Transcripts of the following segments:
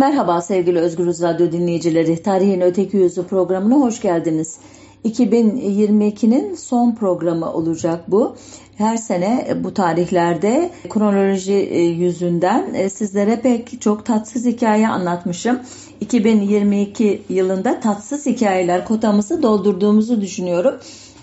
Merhaba sevgili Özgürüz Radyo dinleyicileri. Tarihin Öteki Yüzü programına hoş geldiniz. 2022'nin son programı olacak bu. Her sene bu tarihlerde kronoloji e, yüzünden e, sizlere pek çok tatsız hikaye anlatmışım. 2022 yılında tatsız hikayeler kotamızı doldurduğumuzu düşünüyorum.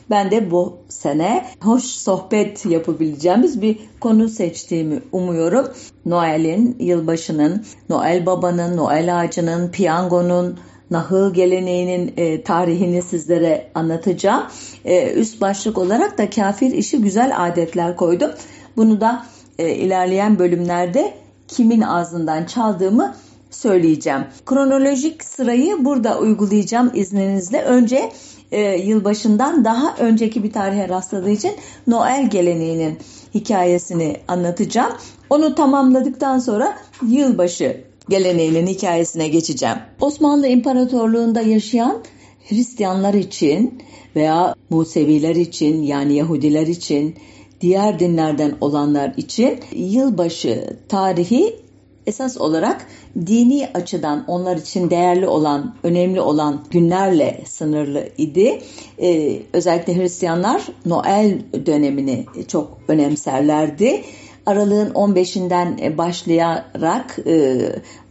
Ben de bu sene hoş sohbet yapabileceğimiz bir konu seçtiğimi umuyorum. Noel'in, yılbaşının, Noel Baba'nın, Noel ağacının, piyangonun, nahıl geleneğinin e, tarihini sizlere anlatacağım. E, üst başlık olarak da kafir işi güzel adetler koydum. Bunu da e, ilerleyen bölümlerde kimin ağzından çaldığımı söyleyeceğim. Kronolojik sırayı burada uygulayacağım izninizle. Önce e, yılbaşından daha önceki bir tarihe rastladığı için Noel geleneğinin hikayesini anlatacağım. Onu tamamladıktan sonra yılbaşı geleneğinin hikayesine geçeceğim. Osmanlı İmparatorluğu'nda yaşayan Hristiyanlar için veya Museviler için yani Yahudiler için diğer dinlerden olanlar için yılbaşı tarihi esas olarak dini açıdan onlar için değerli olan, önemli olan günlerle sınırlı idi. Ee, özellikle Hristiyanlar Noel dönemini çok önemserlerdi. Aralığın 15'inden başlayarak e,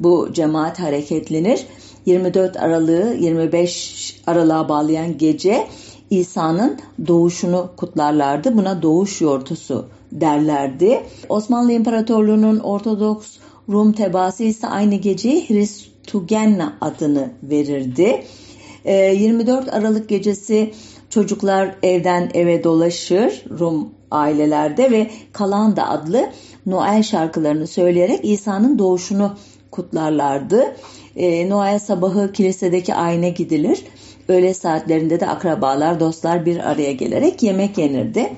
bu cemaat hareketlenir. 24 Aralık'ı 25 Aralık'a bağlayan gece İsa'nın doğuşunu kutlarlardı. Buna doğuş yortusu derlerdi. Osmanlı İmparatorluğu'nun Ortodoks Rum tebaası ise aynı geceye Hristugenna adını verirdi. 24 ee, Aralık gecesi çocuklar evden eve dolaşır Rum ailelerde ve Kalanda adlı Noel şarkılarını söyleyerek İsa'nın doğuşunu kutlarlardı. Ee, Noel sabahı kilisedeki ayna gidilir. Öğle saatlerinde de akrabalar, dostlar bir araya gelerek yemek yenirdi.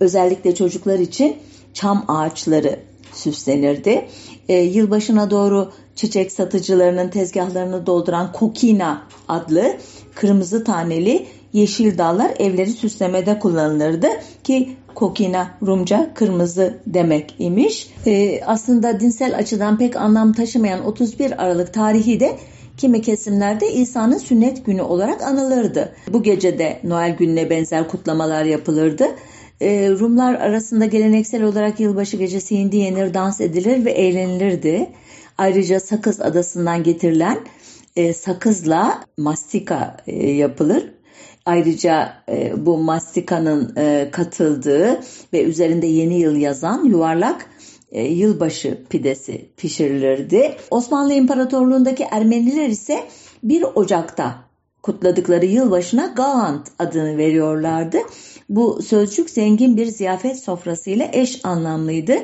Özellikle çocuklar için çam ağaçları süslenirdi. E, yılbaşına doğru çiçek satıcılarının tezgahlarını dolduran kokina adlı kırmızı taneli yeşil dallar evleri süslemede kullanılırdı ki kokina Rumca kırmızı demek imiş. E, aslında dinsel açıdan pek anlam taşımayan 31 Aralık tarihi de kimi kesimlerde İsa'nın sünnet günü olarak anılırdı. Bu gece de Noel gününe benzer kutlamalar yapılırdı. Ee, Rumlar arasında geleneksel olarak yılbaşı gecesi hindi yenir, dans edilir ve eğlenilirdi. Ayrıca Sakız adasından getirilen e, sakızla mastika e, yapılır. Ayrıca e, bu mastikanın e, katıldığı ve üzerinde yeni yıl yazan yuvarlak e, yılbaşı pidesi pişirilirdi. Osmanlı İmparatorluğundaki Ermeniler ise 1 Ocak'ta kutladıkları yılbaşına Galant adını veriyorlardı. Bu sözcük zengin bir ziyafet sofrasıyla eş anlamlıydı.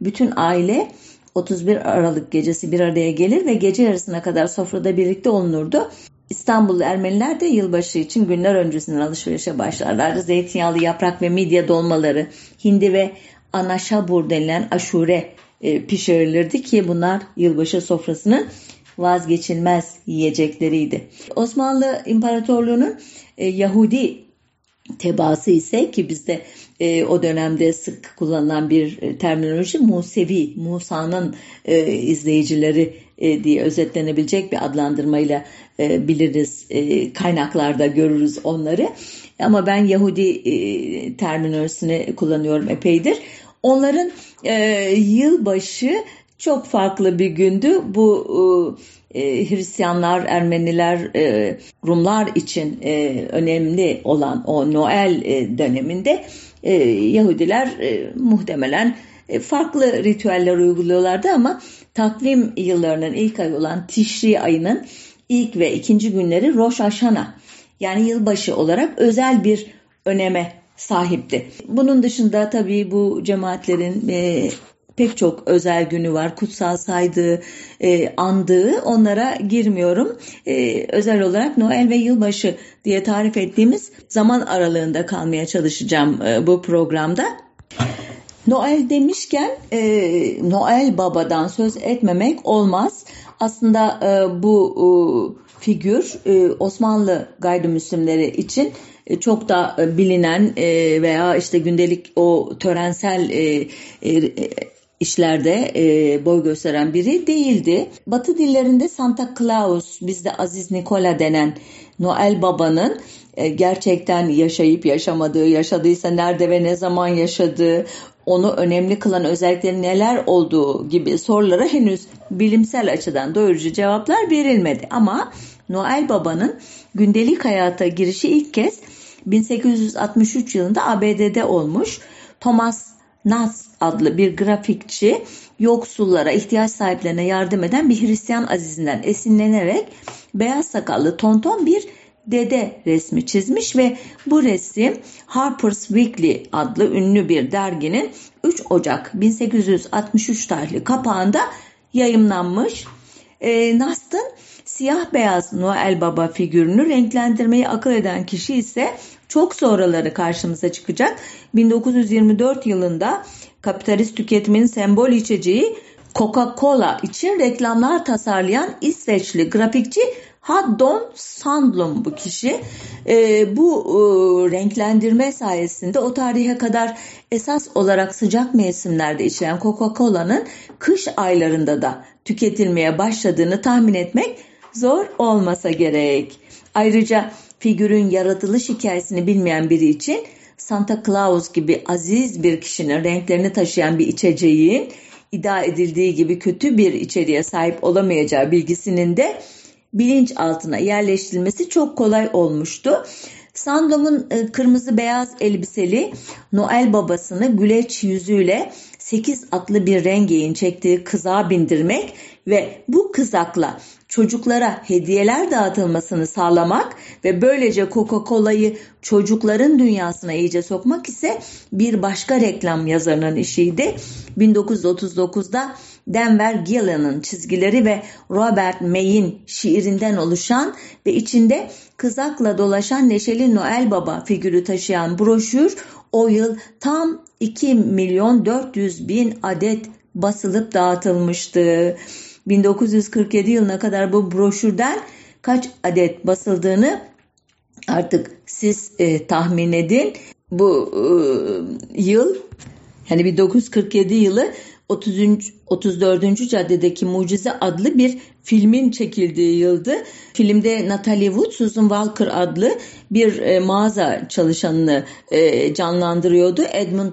Bütün aile 31 Aralık gecesi bir araya gelir ve gece yarısına kadar sofrada birlikte olunurdu. İstanbullu Ermeniler de yılbaşı için günler öncesinden alışverişe başlarlardı. Zeytinyağlı yaprak ve midye dolmaları, hindi ve anaşabur denilen aşure e, pişirilirdi ki bunlar yılbaşı sofrasının vazgeçilmez yiyecekleriydi. Osmanlı İmparatorluğu'nun e, Yahudi tebaası ise ki bizde e, o dönemde sık kullanılan bir e, terminoloji Musevi, Musa'nın e, izleyicileri e, diye özetlenebilecek bir adlandırmayla e, biliriz. E, kaynaklarda görürüz onları. Ama ben Yahudi e, terminolojisini kullanıyorum epeydir. Onların e, yılbaşı çok farklı bir gündü. Bu e, Hristiyanlar, Ermeniler, e, Rumlar için e, önemli olan o Noel e, döneminde e, Yahudiler e, muhtemelen e, farklı ritüeller uyguluyorlardı ama takvim yıllarının ilk ayı olan Tişri ayının ilk ve ikinci günleri Rosh Hashanah yani yılbaşı olarak özel bir öneme sahipti. Bunun dışında tabii bu cemaatlerin e, pek çok özel günü var. Kutsal saydığı, e, andığı onlara girmiyorum. E, özel olarak Noel ve yılbaşı diye tarif ettiğimiz zaman aralığında kalmaya çalışacağım e, bu programda. Noel demişken e, Noel Baba'dan söz etmemek olmaz. Aslında e, bu e, figür e, Osmanlı gayrimüslimleri için e, çok da bilinen e, veya işte gündelik o törensel işlerde e, boy gösteren biri değildi. Batı dillerinde Santa Claus, bizde Aziz Nikola denen Noel Baba'nın e, gerçekten yaşayıp yaşamadığı, yaşadıysa nerede ve ne zaman yaşadığı, onu önemli kılan özellikleri neler olduğu gibi sorulara henüz bilimsel açıdan doyurucu cevaplar verilmedi. Ama Noel Baba'nın gündelik hayata girişi ilk kez 1863 yılında ABD'de olmuş. Thomas Nas adlı bir grafikçi yoksullara, ihtiyaç sahiplerine yardım eden bir Hristiyan azizinden esinlenerek beyaz sakallı tonton bir dede resmi çizmiş ve bu resim Harper's Weekly adlı ünlü bir derginin 3 Ocak 1863 tarihli kapağında yayımlanmış. E, Nast'ın siyah beyaz Noel Baba figürünü renklendirmeyi akıl eden kişi ise çok sonraları karşımıza çıkacak. 1924 yılında kapitalist tüketimin sembol içeceği Coca-Cola için reklamlar tasarlayan İsveçli grafikçi Haddon Sandlum bu kişi. E, bu e, renklendirme sayesinde o tarihe kadar esas olarak sıcak mevsimlerde içilen Coca-Cola'nın kış aylarında da tüketilmeye başladığını tahmin etmek zor olmasa gerek. Ayrıca figürün yaratılış hikayesini bilmeyen biri için Santa Claus gibi aziz bir kişinin renklerini taşıyan bir içeceğin iddia edildiği gibi kötü bir içeriğe sahip olamayacağı bilgisinin de bilinç altına yerleştirilmesi çok kolay olmuştu. Sandlom'un e, kırmızı beyaz elbiseli Noel babasını güleç yüzüyle 8 atlı bir rengeyin çektiği kızağa bindirmek ve bu kızakla çocuklara hediyeler dağıtılmasını sağlamak ve böylece Coca-Cola'yı çocukların dünyasına iyice sokmak ise bir başka reklam yazarının işiydi. 1939'da Denver Gillian'ın çizgileri ve Robert May'in şiirinden oluşan ve içinde kızakla dolaşan Neşeli Noel Baba figürü taşıyan broşür o yıl tam 2 milyon 400 bin adet basılıp dağıtılmıştı. 1947 yılına kadar bu broşürden kaç adet basıldığını artık siz e, tahmin edin. Bu e, yıl yani 1947 yılı 30. 34. caddedeki Mucize adlı bir filmin çekildiği yıldı. Filmde Natalie Wood, Susan Walker adlı bir e, mağaza çalışanını e, canlandırıyordu. Edmund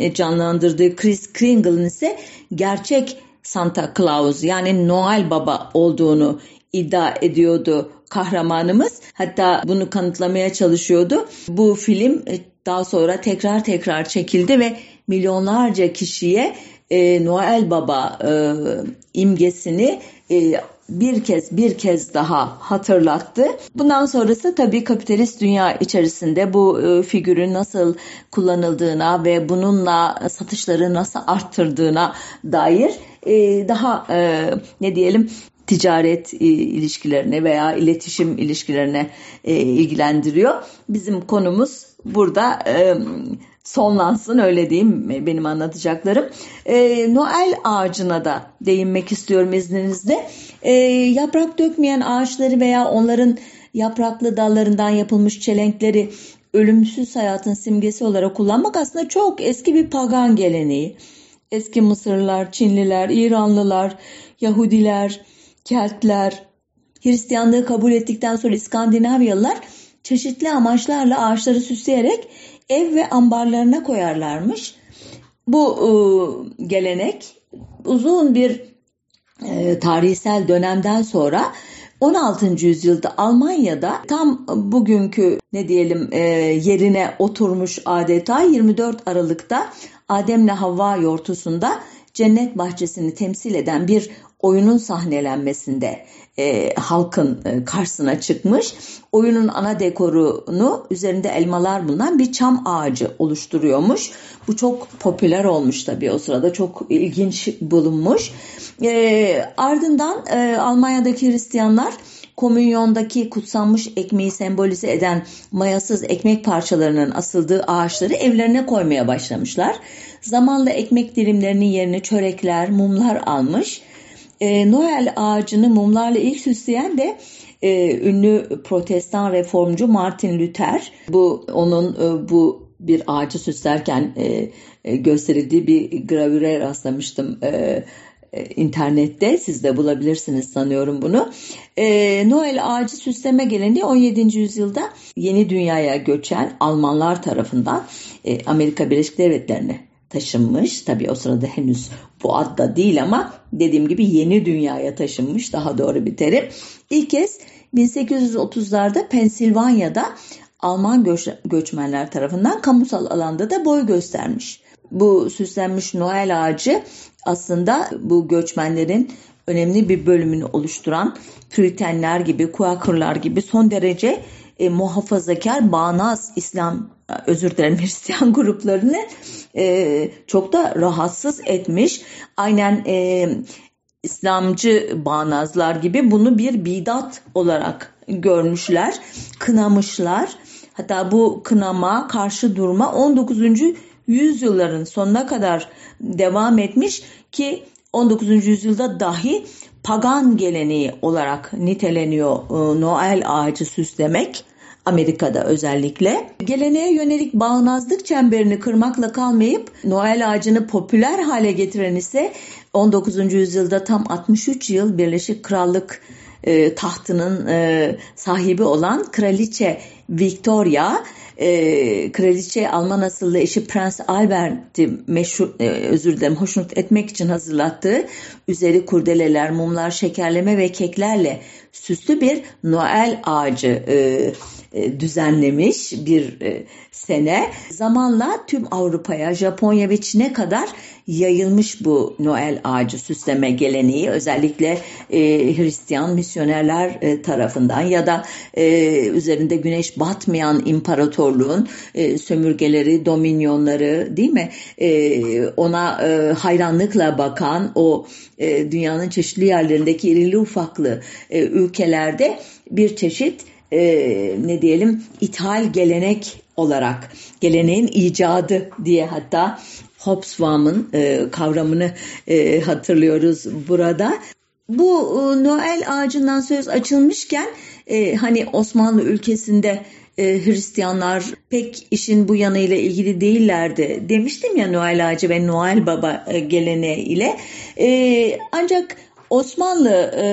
e, canlandırdığı Chris Kringle'ın ise gerçek Santa Claus yani Noel Baba olduğunu iddia ediyordu kahramanımız. Hatta bunu kanıtlamaya çalışıyordu. Bu film e, daha sonra tekrar tekrar çekildi ve milyonlarca kişiye e, Noel Baba e, imgesini bir kez bir kez daha hatırlattı. Bundan sonrası tabii kapitalist dünya içerisinde bu e, figürün nasıl kullanıldığına ve bununla satışları nasıl arttırdığına dair e, daha e, ne diyelim ticaret ilişkilerine veya iletişim ilişkilerine ilgilendiriyor. Bizim konumuz burada sonlansın öyle diyeyim benim anlatacaklarım. E, Noel ağacına da değinmek istiyorum izninizle. E, yaprak dökmeyen ağaçları veya onların yapraklı dallarından yapılmış çelenkleri ölümsüz hayatın simgesi olarak kullanmak aslında çok eski bir pagan geleneği. Eski Mısırlılar, Çinliler, İranlılar, Yahudiler, Keltler, Hristiyanlığı kabul ettikten sonra İskandinavyalılar çeşitli amaçlarla ağaçları süsleyerek ev ve ambarlarına koyarlarmış. Bu e, gelenek uzun bir e, tarihsel dönemden sonra 16. yüzyılda Almanya'da tam bugünkü ne diyelim e, yerine oturmuş adeta 24 Aralık'ta Adem'le Havva yortusunda cennet bahçesini temsil eden bir oyunun sahnelenmesinde e, halkın e, karşısına çıkmış. Oyunun ana dekorunu üzerinde elmalar bulunan bir çam ağacı oluşturuyormuş. Bu çok popüler olmuş tabii o sırada çok ilginç bulunmuş. E, ardından e, Almanya'daki Hristiyanlar komünyondaki kutsanmış ekmeği sembolize eden mayasız ekmek parçalarının asıldığı ağaçları evlerine koymaya başlamışlar. Zamanla ekmek dilimlerinin yerini çörekler, mumlar almış e, Noel ağacını mumlarla ilk süsleyen de e, ünlü protestan reformcu Martin Luther. Bu onun e, bu bir ağacı süslerken e, gösterildiği bir gravüre rastlamıştım internette. Siz de bulabilirsiniz sanıyorum bunu. Noel ağacı süsleme geleneği 17. yüzyılda yeni dünyaya göçen Almanlar tarafından Amerika Birleşik Devletleri'ne taşınmış. Tabii o sırada henüz bu adda değil ama dediğim gibi yeni dünyaya taşınmış daha doğru bir terim. İlk kez 1830'larda Pensilvanya'da Alman göç, göçmenler tarafından kamusal alanda da boy göstermiş. Bu süslenmiş Noel ağacı aslında bu göçmenlerin önemli bir bölümünü oluşturan Püritenler gibi, Quakerlar gibi son derece e, muhafazakar, bağnaz İslam, özür dilerim Hristiyan gruplarını e, çok da rahatsız etmiş. Aynen e, İslamcı bağnazlar gibi bunu bir bidat olarak görmüşler, kınamışlar. Hatta bu kınama, karşı durma 19. yüzyılların sonuna kadar devam etmiş ki 19. yüzyılda dahi pagan geleneği olarak niteleniyor e, Noel ağacı süslemek. Amerika'da özellikle. Geleneğe yönelik bağnazlık çemberini kırmakla kalmayıp Noel ağacını popüler hale getiren ise 19. yüzyılda tam 63 yıl Birleşik Krallık e, tahtının e, sahibi olan Kraliçe Victoria e, kraliçe Alman asıllı eşi Prens Albert'i meşhur, e, özür dilerim hoşnut etmek için hazırlattığı üzeri kurdeleler, mumlar, şekerleme ve keklerle süslü bir Noel ağacı e, e, düzenlemiş bir e, sene. Zamanla tüm Avrupa'ya, Japonya ve Çin'e kadar yayılmış bu Noel ağacı süsleme geleneği özellikle e, Hristiyan misyonerler e, tarafından ya da e, üzerinde güneş batmayan imparatorluğun e, sömürgeleri, dominyonları değil mi? E, ona e, hayranlıkla bakan o e, dünyanın çeşitli yerlerindeki irili ufaklı e, ülkelerde bir çeşit e, ne diyelim ithal gelenek olarak geleneğin icadı diye hatta Hobsbawm'ın e, kavramını e, hatırlıyoruz burada. Bu e, Noel ağacından söz açılmışken e, hani Osmanlı ülkesinde e, Hristiyanlar pek işin bu yanıyla ilgili değillerdi demiştim ya Noel ağacı ve Noel Baba e, geleneğiyle. E, ancak Osmanlı e,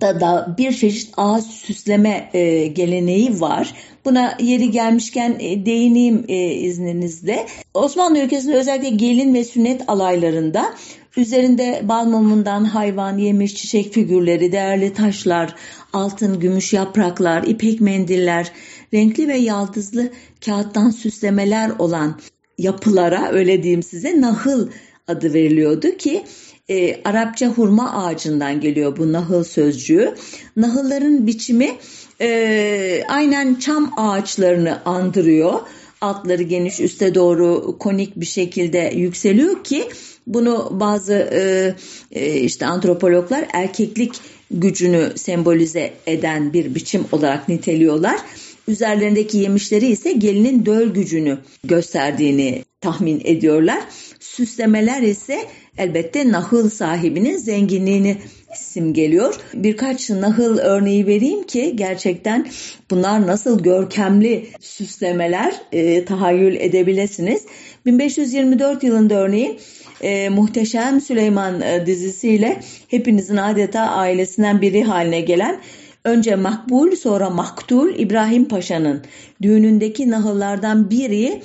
da da bir çeşit ağaç süsleme e, geleneği var. Buna yeri gelmişken e, değineyim e, izninizle. Osmanlı ülkesinde özellikle gelin ve sünnet alaylarında üzerinde bal mumundan hayvan, yemiş, çiçek figürleri, değerli taşlar, altın, gümüş yapraklar, ipek mendiller, renkli ve yaldızlı kağıttan süslemeler olan yapılara öyle diyeyim size nahıl adı veriliyordu ki e, Arapça hurma ağacından geliyor bu nahıl sözcüğü. Nahılların biçimi e, aynen çam ağaçlarını andırıyor. Altları geniş üste doğru konik bir şekilde yükseliyor ki bunu bazı e, e, işte antropologlar erkeklik gücünü sembolize eden bir biçim olarak niteliyorlar. Üzerlerindeki yemişleri ise gelinin döl gücünü gösterdiğini tahmin ediyorlar. Süslemeler ise elbette nahıl sahibinin zenginliğini simgeliyor. Birkaç nahıl örneği vereyim ki gerçekten bunlar nasıl görkemli süslemeler e, tahayyül edebilirsiniz. 1524 yılında örneğin e, Muhteşem Süleyman e, dizisiyle hepinizin adeta ailesinden biri haline gelen önce Makbul sonra Maktul İbrahim Paşa'nın düğünündeki nahıllardan biri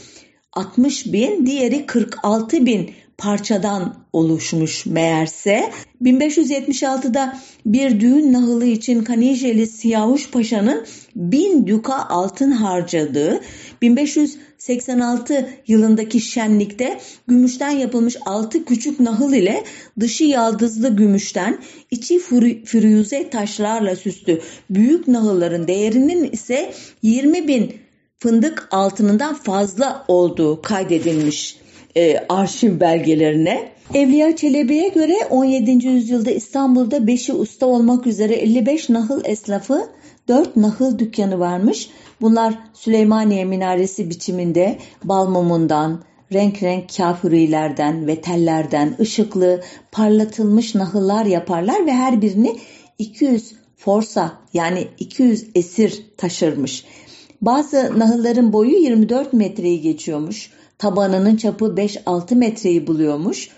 60 bin, diğeri 46 bin parçadan oluşmuş meğerse. 1576'da bir düğün nahılı için Kanijeli Siyavuş Paşa'nın bin duka altın harcadığı, 1586 yılındaki şenlikte gümüşten yapılmış altı küçük nahıl ile dışı yaldızlı gümüşten, içi firuze taşlarla süslü büyük nahılların değerinin ise 20 bin fındık altınından fazla olduğu kaydedilmiş e, arşiv belgelerine. Evliya Çelebi'ye göre 17. yüzyılda İstanbul'da beşi usta olmak üzere 55 nahıl esnafı 4 nahıl dükkanı varmış. Bunlar Süleymaniye minaresi biçiminde bal mumundan, renk renk kafirilerden ve tellerden ışıklı, parlatılmış nahıllar yaparlar ve her birini 200 forsa yani 200 esir taşırmış. Bazı nahılların boyu 24 metreyi geçiyormuş. Tabanının çapı 5-6 metreyi buluyormuş.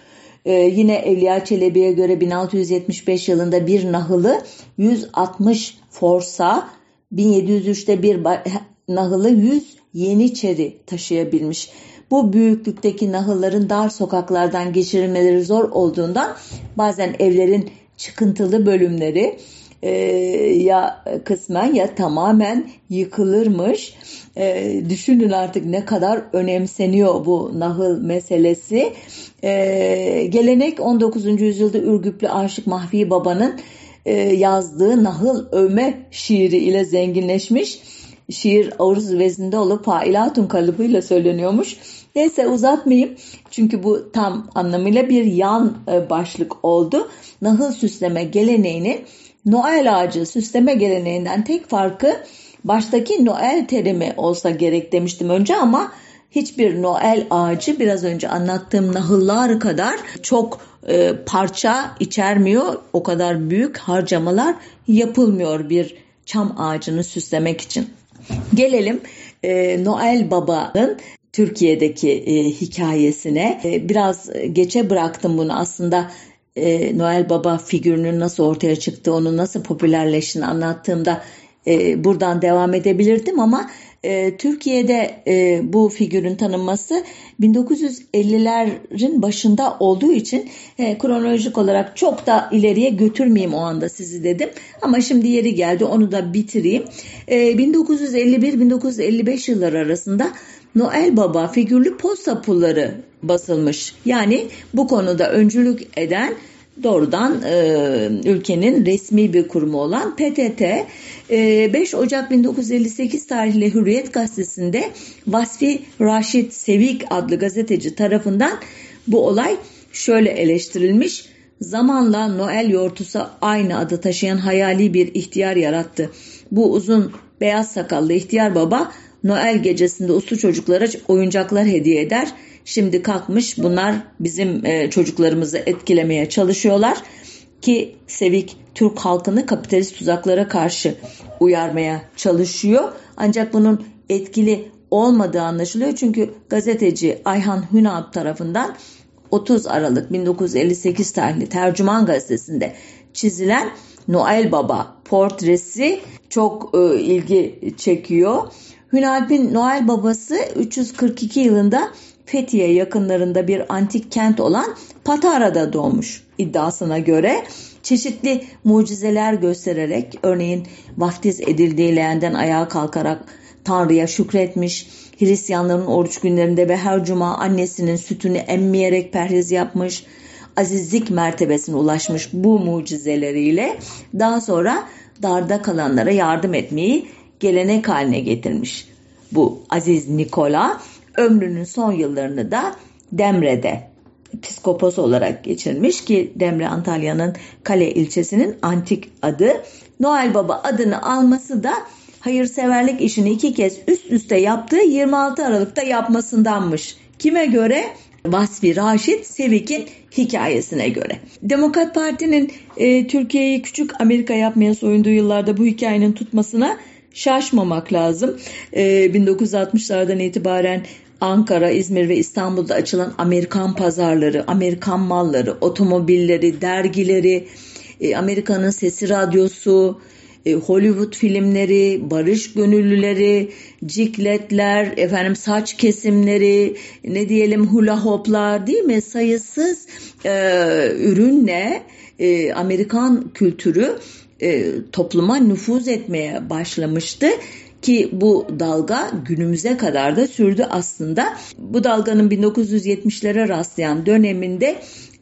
Ee, yine Evliya Çelebi'ye göre 1675 yılında bir nahılı 160 forsa, 1703'te bir nahılı 100 Yeniçeri taşıyabilmiş. Bu büyüklükteki nahılların dar sokaklardan geçirilmeleri zor olduğundan bazen evlerin çıkıntılı bölümleri e, ya kısmen ya tamamen yıkılırmış. E, düşünün artık ne kadar önemseniyor bu nahıl meselesi. E, gelenek 19. yüzyılda Ürgüplü Aşık Mahfi Baba'nın e, yazdığı nahıl övme şiiri ile zenginleşmiş. Şiir aruz vezinde olup failatun kalıbıyla söyleniyormuş. Neyse uzatmayayım çünkü bu tam anlamıyla bir yan e, başlık oldu. Nahıl süsleme geleneğini Noel ağacı süsleme geleneğinden tek farkı baştaki Noel terimi olsa gerek demiştim önce ama hiçbir Noel ağacı biraz önce anlattığım nahıllar kadar çok e, parça içermiyor. O kadar büyük harcamalar yapılmıyor bir çam ağacını süslemek için. Gelelim e, Noel Baba'nın Türkiye'deki e, hikayesine. E, biraz geçe bıraktım bunu aslında e, Noel Baba figürünün nasıl ortaya çıktığı, onun nasıl popülerleştiğini anlattığımda e, buradan devam edebilirdim ama e, Türkiye'de e, bu figürün tanınması 1950'lerin başında olduğu için e, kronolojik olarak çok da ileriye götürmeyeyim o anda sizi dedim. Ama şimdi yeri geldi onu da bitireyim. E, 1951-1955 yılları arasında Noel Baba figürlü posta pulları basılmış. Yani bu konuda öncülük eden doğrudan e, ülkenin resmi bir kurumu olan PTT e, 5 Ocak 1958 tarihli Hürriyet gazetesinde Vasfi Raşit Sevik adlı gazeteci tarafından bu olay şöyle eleştirilmiş. Zamanla Noel yortusu aynı adı taşıyan hayali bir ihtiyar yarattı. Bu uzun beyaz sakallı ihtiyar baba Noel gecesinde uslu çocuklara oyuncaklar hediye eder. Şimdi kalkmış bunlar bizim e, çocuklarımızı etkilemeye çalışıyorlar ki Sevik Türk halkını kapitalist tuzaklara karşı uyarmaya çalışıyor. Ancak bunun etkili olmadığı anlaşılıyor. Çünkü gazeteci Ayhan Hünab tarafından 30 Aralık 1958 tarihli Tercüman gazetesinde çizilen Noel Baba portresi çok e, ilgi çekiyor. Hünalp'in Noel babası 342 yılında Fethiye yakınlarında bir antik kent olan Patara'da doğmuş. İddiasına göre çeşitli mucizeler göstererek örneğin vaftiz edildiği leğenden ayağa kalkarak Tanrı'ya şükretmiş, Hristiyanların oruç günlerinde ve her cuma annesinin sütünü emmeyerek perhiz yapmış, azizlik mertebesine ulaşmış bu mucizeleriyle daha sonra darda kalanlara yardım etmeyi gelenek haline getirmiş. Bu Aziz Nikola ömrünün son yıllarını da Demre'de psikopos olarak geçirmiş ki Demre Antalya'nın Kale ilçesinin antik adı. Noel Baba adını alması da hayırseverlik işini iki kez üst üste yaptığı 26 Aralık'ta yapmasındanmış. Kime göre? Vasfi Raşit Sevik'in hikayesine göre. Demokrat Parti'nin e, Türkiye'yi küçük Amerika yapmaya soyunduğu yıllarda bu hikayenin tutmasına şaşmamak lazım. E, 1960'lardan itibaren Ankara, İzmir ve İstanbul'da açılan Amerikan pazarları, Amerikan malları, otomobilleri, dergileri, e, Amerika'nın sesi radyosu, e, Hollywood filmleri, barış gönüllüleri, cikletler, efendim saç kesimleri, ne diyelim hula hoplar değil mi? Sayısız e, ürünle e, Amerikan kültürü e, topluma nüfuz etmeye başlamıştı ki bu dalga günümüze kadar da sürdü aslında. Bu dalganın 1970'lere rastlayan döneminde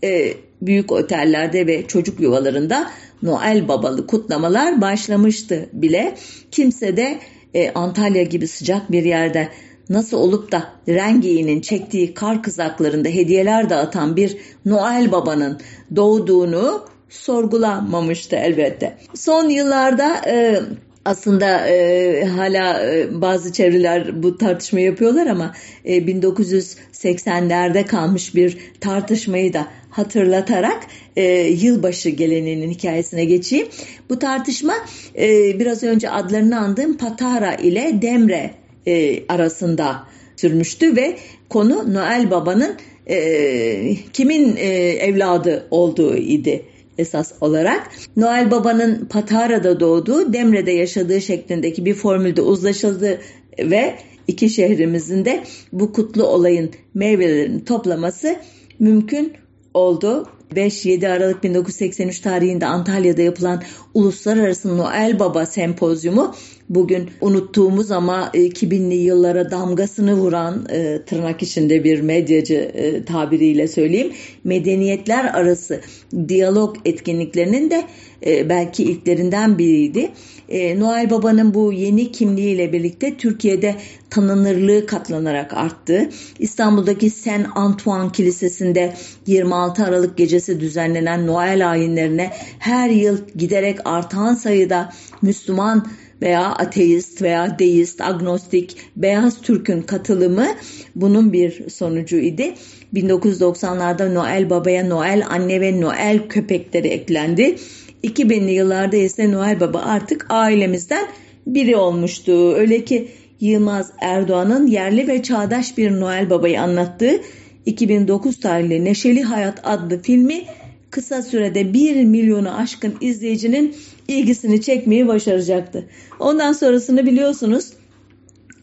e, büyük otellerde ve çocuk yuvalarında Noel babalı kutlamalar başlamıştı bile. Kimse de e, Antalya gibi sıcak bir yerde nasıl olup da Rengi'nin çektiği kar kızaklarında hediyeler dağıtan bir Noel babanın doğduğunu sorgulamamıştı elbette. Son yıllarda e, aslında e, hala e, bazı çevreler bu tartışma yapıyorlar ama e, 1980'lerde kalmış bir tartışmayı da hatırlatarak e, yılbaşı geleneğinin hikayesine geçeyim. Bu tartışma e, biraz önce adlarını andığım Patara ile Demre e, arasında sürmüştü ve konu Noel Baba'nın e, kimin e, evladı olduğu idi esas olarak. Noel Baba'nın Patara'da doğduğu, Demre'de yaşadığı şeklindeki bir formülde uzlaşıldı ve iki şehrimizin de bu kutlu olayın meyvelerini toplaması mümkün oldu. 5-7 Aralık 1983 tarihinde Antalya'da yapılan Uluslararası Noel Baba Sempozyumu bugün unuttuğumuz ama 2000'li yıllara damgasını vuran e, tırnak içinde bir medyacı e, tabiriyle söyleyeyim medeniyetler arası diyalog etkinliklerinin de e, belki ilklerinden biriydi. E, Noel Baba'nın bu yeni kimliğiyle birlikte Türkiye'de tanınırlığı katlanarak arttı. İstanbul'daki Saint Antoine Kilisesi'nde 26 Aralık gecesi düzenlenen Noel ayinlerine her yıl giderek artan sayıda Müslüman veya ateist veya deist, agnostik, beyaz Türk'ün katılımı bunun bir sonucu idi. 1990'larda Noel Baba'ya Noel Anne ve Noel köpekleri eklendi. 2000'li yıllarda ise Noel Baba artık ailemizden biri olmuştu. Öyle ki Yılmaz Erdoğan'ın yerli ve çağdaş bir Noel Baba'yı anlattığı 2009 tarihli Neşeli Hayat adlı filmi kısa sürede 1 milyonu aşkın izleyicinin ilgisini çekmeyi başaracaktı. Ondan sonrasını biliyorsunuz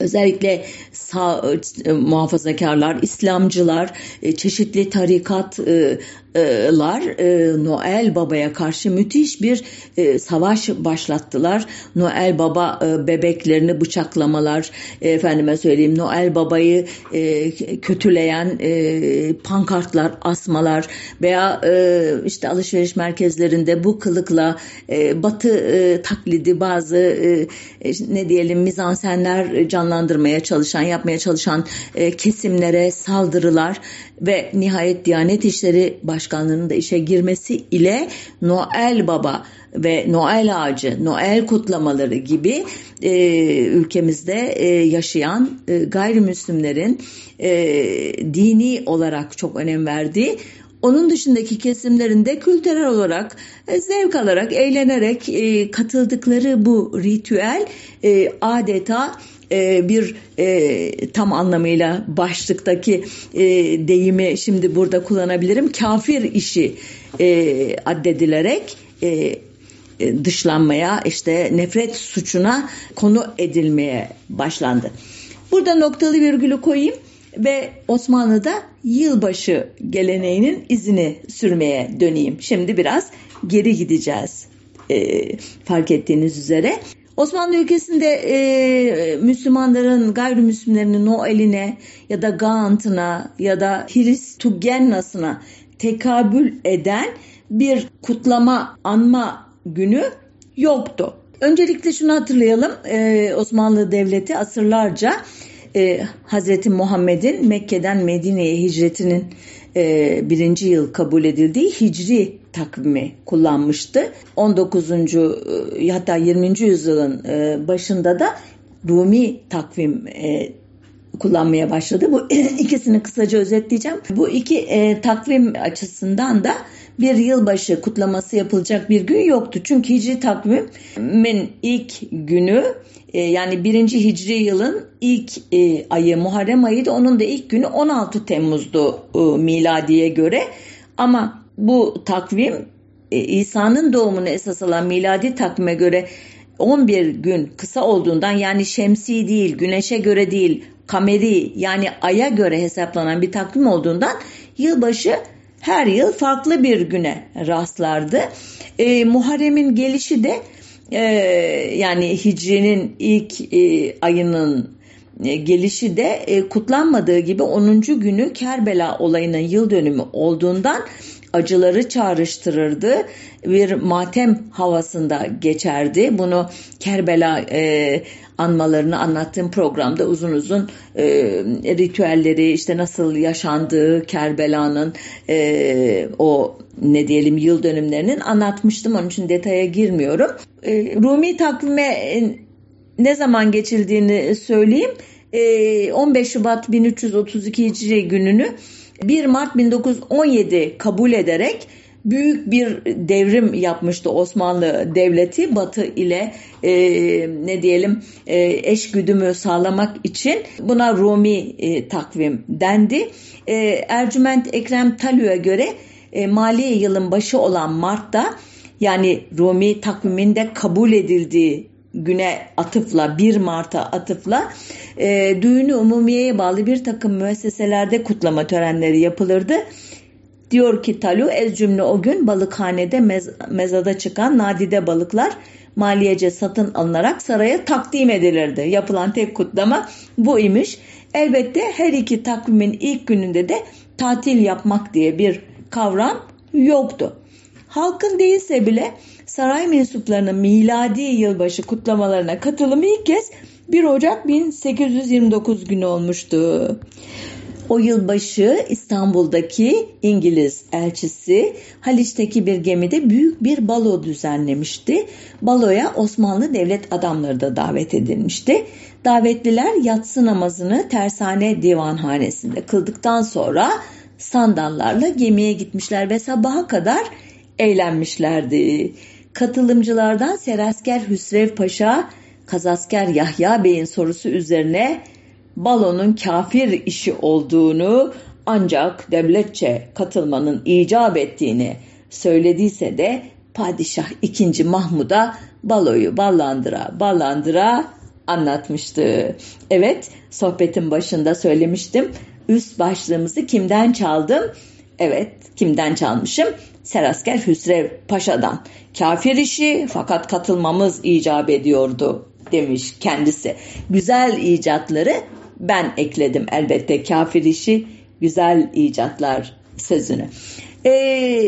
özellikle sağ e, muhafazakarlar, İslamcılar, e, çeşitli tarikat e, lar Noel Baba'ya karşı müthiş bir savaş başlattılar. Noel Baba bebeklerini bıçaklamalar, efendime söyleyeyim Noel Baba'yı kötüleyen pankartlar asmalar veya işte alışveriş merkezlerinde bu kılıkla Batı taklidi bazı ne diyelim mizansenler canlandırmaya çalışan, yapmaya çalışan kesimlere saldırılar ve nihayet Diyanet İşleri Başkanlığı'nın da işe girmesi ile Noel Baba ve Noel ağacı, Noel kutlamaları gibi e, ülkemizde e, yaşayan e, gayrimüslimlerin e, dini olarak çok önem verdiği onun dışındaki kesimlerinde kültürel olarak e, zevk alarak, eğlenerek e, katıldıkları bu ritüel e, adeta e, bir e, tam anlamıyla başlıktaki e, deyimi şimdi burada kullanabilirim. Kafir işi e, addedilerek dışlanmaya işte nefret suçuna konu edilmeye başlandı. Burada noktalı virgülü koyayım ve Osmanlı'da yılbaşı geleneğinin izini sürmeye döneyim. Şimdi biraz geri gideceğiz e, fark ettiğiniz üzere. Osmanlı ülkesinde e, Müslümanların gayrimüslimlerinin Noel'ine ya da Gant'ına ya da Hristugennas'ına tekabül eden bir kutlama, anma günü yoktu. Öncelikle şunu hatırlayalım. E, Osmanlı Devleti asırlarca e, Hazreti Muhammed'in Mekke'den Medine'ye hicretinin e, birinci yıl kabul edildiği Hicri takvimi kullanmıştı. 19. E, hatta 20. yüzyılın e, başında da Rumi takvim kullanmaya başladı. Bu ikisini kısaca özetleyeceğim. Bu iki takvim açısından da bir yılbaşı kutlaması yapılacak bir gün yoktu. Çünkü Hicri takvimin ilk günü e, yani birinci Hicri yılın ilk e, ayı Muharrem ayıydı. Onun da ilk günü 16 Temmuz'du e, miladiye göre. Ama bu takvim İsa'nın doğumunu esas alan miladi takvime göre 11 gün kısa olduğundan yani şemsi değil, güneşe göre değil, kameri yani aya göre hesaplanan bir takvim olduğundan yılbaşı her yıl farklı bir güne rastlardı. E, Muharrem'in gelişi de e, yani Hicri'nin ilk e, ayının e, gelişi de e, kutlanmadığı gibi 10. günü Kerbela olayının yıl dönümü olduğundan acıları çağrıştırırdı. Bir matem havasında geçerdi. Bunu Kerbela e, anmalarını anlattığım programda uzun uzun e, ritüelleri işte nasıl yaşandığı Kerbela'nın e, o ne diyelim yıl dönümlerinin anlatmıştım. Onun için detaya girmiyorum. E, Rumi takvime e, ne zaman geçildiğini söyleyeyim. E, 15 Şubat 1332 Hicri gününü 1 Mart 1917 kabul ederek büyük bir devrim yapmıştı Osmanlı Devleti Batı ile e, ne diyelim e, eş güdümü sağlamak için buna Rumi e, takvim dendi. E, Ercüment Ekrem Talü'ye göre e, mali yılın başı olan Mart'ta yani Rumi takviminde kabul edildiği güne atıfla 1 Mart'a atıfla e, düğünü umumiyeye bağlı bir takım müesseselerde kutlama törenleri yapılırdı. Diyor ki Talu ez cümle o gün balıkhanede mez, mezada çıkan nadide balıklar maliyece satın alınarak saraya takdim edilirdi. Yapılan tek kutlama bu imiş. Elbette her iki takvimin ilk gününde de tatil yapmak diye bir kavram yoktu. Halkın değilse bile saray mensuplarının miladi yılbaşı kutlamalarına katılımı ilk kez 1 Ocak 1829 günü olmuştu. O yılbaşı İstanbul'daki İngiliz elçisi Haliç'teki bir gemide büyük bir balo düzenlemişti. Baloya Osmanlı devlet adamları da davet edilmişti. Davetliler yatsı namazını tersane divanhanesinde kıldıktan sonra sandallarla gemiye gitmişler ve sabaha kadar eğlenmişlerdi. Katılımcılardan Serasker Hüsrev Paşa, Kazasker Yahya Bey'in sorusu üzerine balonun kafir işi olduğunu ancak devletçe katılmanın icap ettiğini söylediyse de Padişah II. Mahmud'a baloyu ballandıra ballandıra anlatmıştı. Evet sohbetin başında söylemiştim. Üst başlığımızı kimden çaldım? Evet kimden çalmışım? Serasker Hüsrev Paşa'dan. Kafir işi fakat katılmamız icap ediyordu demiş kendisi. Güzel icatları ben ekledim elbette kafir işi güzel icatlar sözünü. Ee,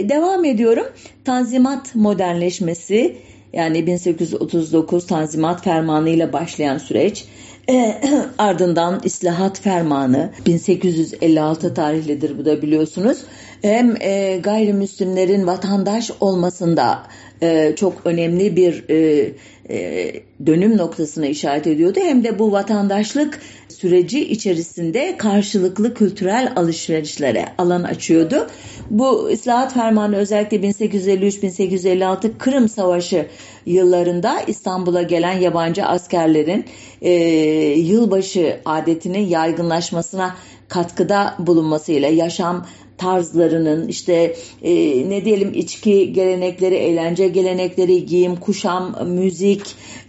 devam ediyorum. Tanzimat modernleşmesi yani 1839 Tanzimat Fermanı ile başlayan süreç e, ardından İslahat Fermanı 1856 tarihlidir bu da biliyorsunuz. Hem e, gayrimüslimlerin vatandaş olmasında e, çok önemli bir e, e, dönüm noktasına işaret ediyordu. Hem de bu vatandaşlık süreci içerisinde karşılıklı kültürel alışverişlere alan açıyordu. Bu ıslahat fermanı özellikle 1853-1856 Kırım Savaşı yıllarında İstanbul'a gelen yabancı askerlerin e, yılbaşı adetinin yaygınlaşmasına katkıda bulunmasıyla yaşam tarzlarının işte e, ne diyelim içki gelenekleri, eğlence gelenekleri, giyim, kuşam, müzik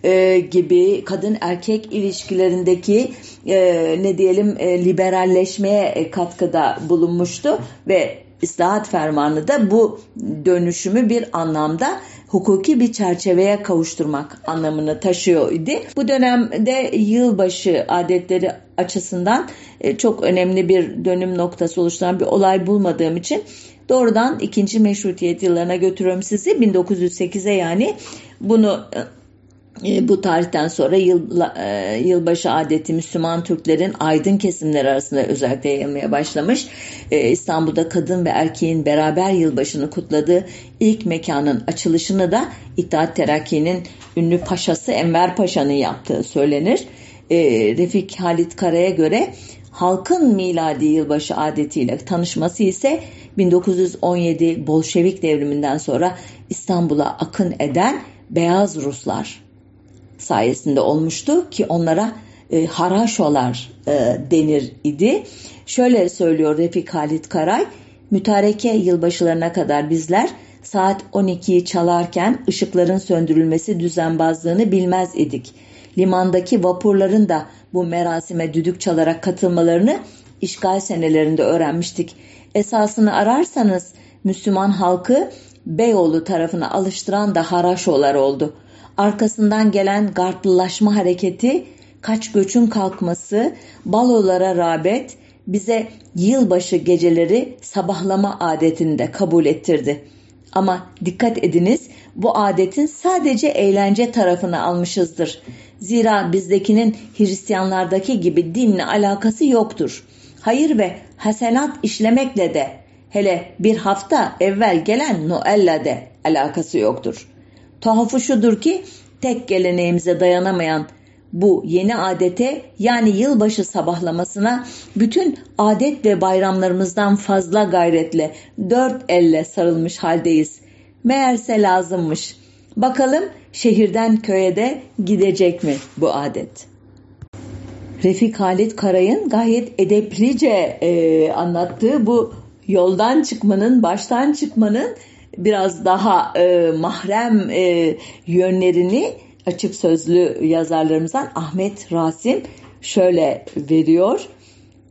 e, gibi kadın erkek ilişkilerindeki e, ne diyelim e, liberalleşmeye katkıda bulunmuştu ve İslahat Fermanı da bu dönüşümü bir anlamda hukuki bir çerçeveye kavuşturmak anlamını taşıyor idi. Bu dönemde yılbaşı adetleri açısından e, çok önemli bir dönüm noktası oluşturan bir olay bulmadığım için doğrudan ikinci meşrutiyet yıllarına götürüyorum sizi. 1908'e yani bunu e, e, bu tarihten sonra yıl, yılbaşı adeti Müslüman Türklerin aydın kesimler arasında özellikle yayılmaya başlamış. İstanbul'da kadın ve erkeğin beraber yılbaşını kutladığı ilk mekanın açılışını da İttihat Terakki'nin ünlü paşası Enver Paşa'nın yaptığı söylenir. E, Refik Halit Kara'ya göre halkın miladi yılbaşı adetiyle tanışması ise 1917 Bolşevik devriminden sonra İstanbul'a akın eden beyaz Ruslar sayesinde olmuştu ki onlara e, haraşolar e, denir idi. Şöyle söylüyor Refik Halit Karay, mütareke yılbaşılarına kadar bizler saat 12'yi çalarken ışıkların söndürülmesi düzenbazlığını bilmez idik. Limandaki vapurların da bu merasime düdük çalarak katılmalarını işgal senelerinde öğrenmiştik. Esasını ararsanız Müslüman halkı Beyoğlu tarafına alıştıran da haraşolar oldu arkasından gelen garplılaşma hareketi, kaç göçün kalkması, balolara rağbet bize yılbaşı geceleri sabahlama adetini de kabul ettirdi. Ama dikkat ediniz bu adetin sadece eğlence tarafını almışızdır. Zira bizdekinin Hristiyanlardaki gibi dinle alakası yoktur. Hayır ve hasenat işlemekle de hele bir hafta evvel gelen Noel'le de alakası yoktur. Tuhafı şudur ki tek geleneğimize dayanamayan bu yeni adete yani yılbaşı sabahlamasına bütün adet ve bayramlarımızdan fazla gayretle dört elle sarılmış haldeyiz. Meğerse lazımmış. Bakalım şehirden köye de gidecek mi bu adet? Refik Halit Karay'ın gayet edeplice e, anlattığı bu yoldan çıkmanın, baştan çıkmanın biraz daha e, mahrem e, yönlerini açık sözlü yazarlarımızdan Ahmet Rasim şöyle veriyor.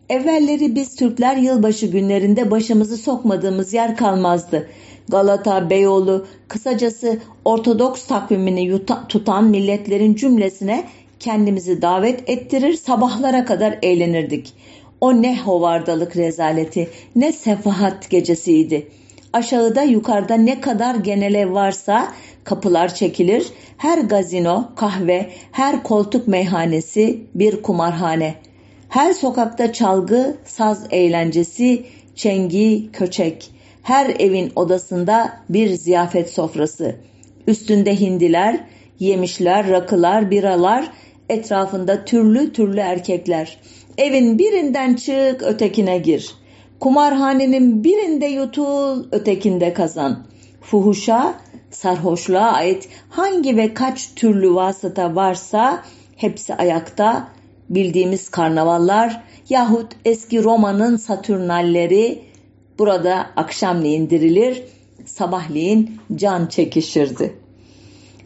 Evvelleri biz Türkler yılbaşı günlerinde başımızı sokmadığımız yer kalmazdı. Galata, Beyoğlu, kısacası Ortodoks takvimini tutan milletlerin cümlesine kendimizi davet ettirir, sabahlara kadar eğlenirdik. O ne hovardalık rezaleti, ne sefahat gecesiydi. Aşağıda yukarıda ne kadar genel ev varsa kapılar çekilir, her gazino, kahve, her koltuk meyhanesi bir kumarhane. Her sokakta çalgı, saz eğlencesi, çengi, köçek. Her evin odasında bir ziyafet sofrası. Üstünde hindiler, yemişler, rakılar, biralar, etrafında türlü türlü erkekler. Evin birinden çık, ötekine gir. Kumarhanenin birinde yutul, ötekinde kazan. Fuhuşa, sarhoşluğa ait hangi ve kaç türlü vasıta varsa hepsi ayakta. Bildiğimiz karnavallar yahut eski Roma'nın satürnalleri burada akşamleyin dirilir, sabahleyin can çekişirdi.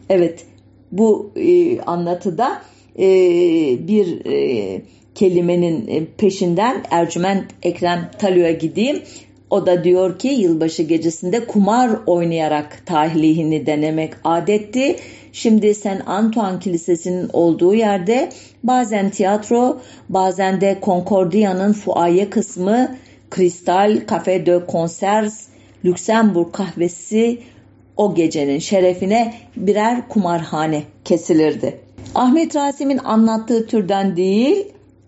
Evet bu e, anlatıda e, bir e, kelimenin e, peşinden Ercüment Ekrem Talio'ya gideyim. O da diyor ki yılbaşı gecesinde kumar oynayarak tahlihini denemek adetti. Şimdi Sen Antoine Kilisesi'nin olduğu yerde bazen tiyatro, bazen de Concordia'nın fuaye kısmı, Kristal, Cafe de Concerts, Lüksemburg kahvesi o gecenin şerefine birer kumarhane kesilirdi. Ahmet Rasim'in anlattığı türden değil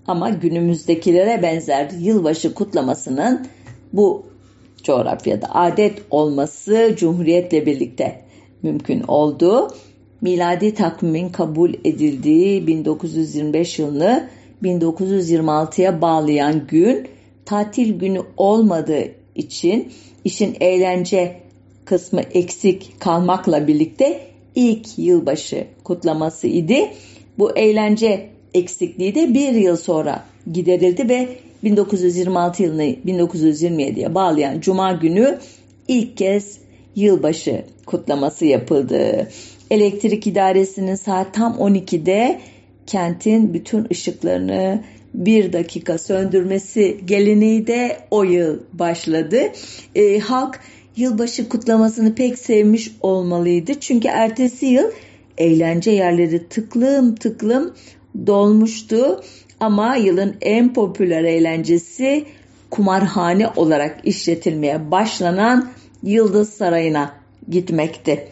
ama günümüzdekilere benzer yılbaşı kutlamasının bu coğrafyada adet olması Cumhuriyet'le birlikte mümkün oldu. Miladi takvimin kabul edildiği 1925 yılını 1926'ya bağlayan gün tatil günü olmadığı için işin eğlence kısmı eksik kalmakla birlikte ilk yılbaşı kutlaması idi. Bu eğlence eksikliği de bir yıl sonra giderildi ve 1926 yılını 1927'ye bağlayan Cuma günü ilk kez yılbaşı kutlaması yapıldı. Elektrik idaresinin saat tam 12'de kentin bütün ışıklarını bir dakika söndürmesi geleneği de o yıl başladı. E, halk yılbaşı kutlamasını pek sevmiş olmalıydı. Çünkü ertesi yıl eğlence yerleri tıklım tıklım dolmuştu. Ama yılın en popüler eğlencesi kumarhane olarak işletilmeye başlanan Yıldız Sarayı'na gitmekti.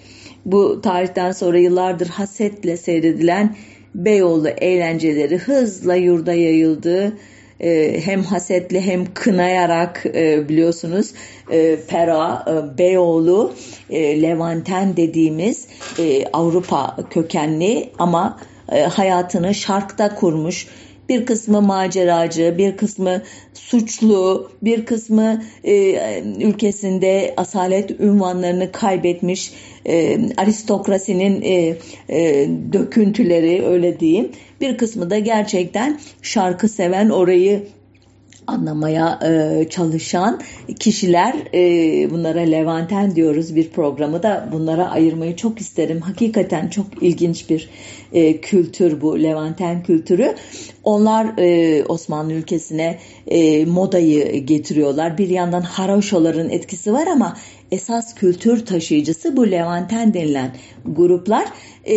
Bu tarihten sonra yıllardır hasetle seyredilen Beyoğlu eğlenceleri hızla yurda yayıldı. Ee, hem hasetle hem kınayarak e, biliyorsunuz e, Pera, e, Beyoğlu, e, Levanten dediğimiz e, Avrupa kökenli ama hayatını şarkta kurmuş bir kısmı maceracı, bir kısmı suçlu, bir kısmı e, ülkesinde asalet ünvanlarını kaybetmiş e, aristokrasinin e, e, döküntüleri öyle diyeyim. Bir kısmı da gerçekten şarkı seven orayı anlamaya e, çalışan kişiler e, bunlara Levanten diyoruz bir programı da bunlara ayırmayı çok isterim. Hakikaten çok ilginç bir e, kültür bu Levanten kültürü. Onlar e, Osmanlı ülkesine e, modayı getiriyorlar. Bir yandan haroşoların etkisi var ama esas kültür taşıyıcısı bu Levanten denilen gruplar. E,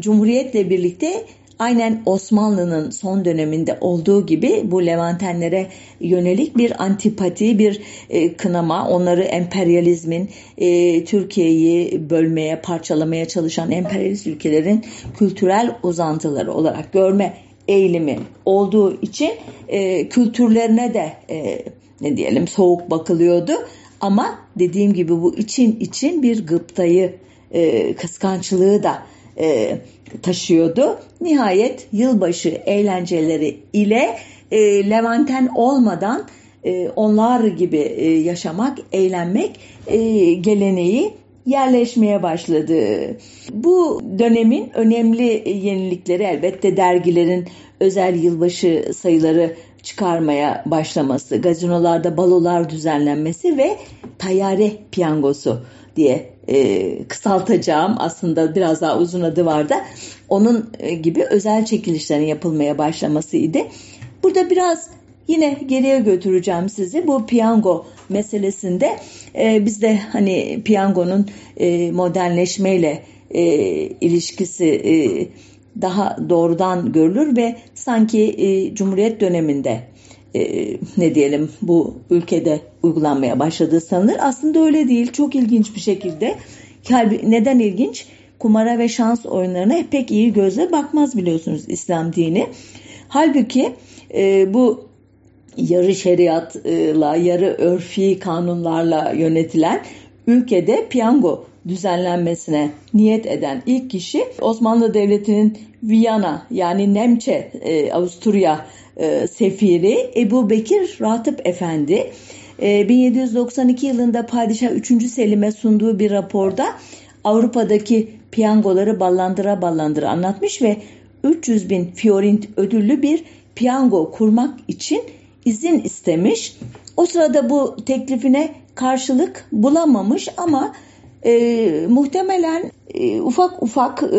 Cumhuriyetle birlikte Aynen Osmanlı'nın son döneminde olduğu gibi bu Levantenlere yönelik bir antipati, bir e, kınama, onları emperyalizmin, e, Türkiye'yi bölmeye, parçalamaya çalışan emperyalist ülkelerin kültürel uzantıları olarak görme eğilimi olduğu için e, kültürlerine de e, ne diyelim soğuk bakılıyordu. Ama dediğim gibi bu için için bir gıptayı, e, kıskançlığı da e, taşıyordu. Nihayet yılbaşı eğlenceleri ile e, Levanten olmadan e, onlar gibi e, yaşamak, eğlenmek e, geleneği yerleşmeye başladı. Bu dönemin önemli yenilikleri elbette dergilerin özel yılbaşı sayıları çıkarmaya başlaması, gazinolarda balolar düzenlenmesi ve tayyare piyangosu diye e, kısaltacağım. Aslında biraz daha uzun adı var da onun e, gibi özel çekilişlerin yapılmaya başlamasıydı. Burada biraz yine geriye götüreceğim sizi. Bu piyango meselesinde e, bizde hani piyangonun e, modernleşmeyle e, ilişkisi e, daha doğrudan görülür ve sanki e, Cumhuriyet döneminde e, ne diyelim bu ülkede uygulanmaya başladığı sanılır. Aslında öyle değil. Çok ilginç bir şekilde. Neden ilginç? Kumara ve şans oyunlarına pek iyi gözle bakmaz biliyorsunuz İslam dini. Halbuki e, bu yarı şeriatla, yarı örfi kanunlarla yönetilen ülkede piyango düzenlenmesine niyet eden ilk kişi Osmanlı Devleti'nin Viyana yani Nemçe e, Avusturya e, sefiri Ebu Bekir Ratıp Efendi. E, 1792 yılında Padişah 3. Selim'e sunduğu bir raporda Avrupa'daki piyangoları ballandıra ballandıra anlatmış ve 300 bin fiorint ödüllü bir piyango kurmak için izin istemiş. O sırada bu teklifine karşılık bulamamış ama e, muhtemelen e, ufak ufak e,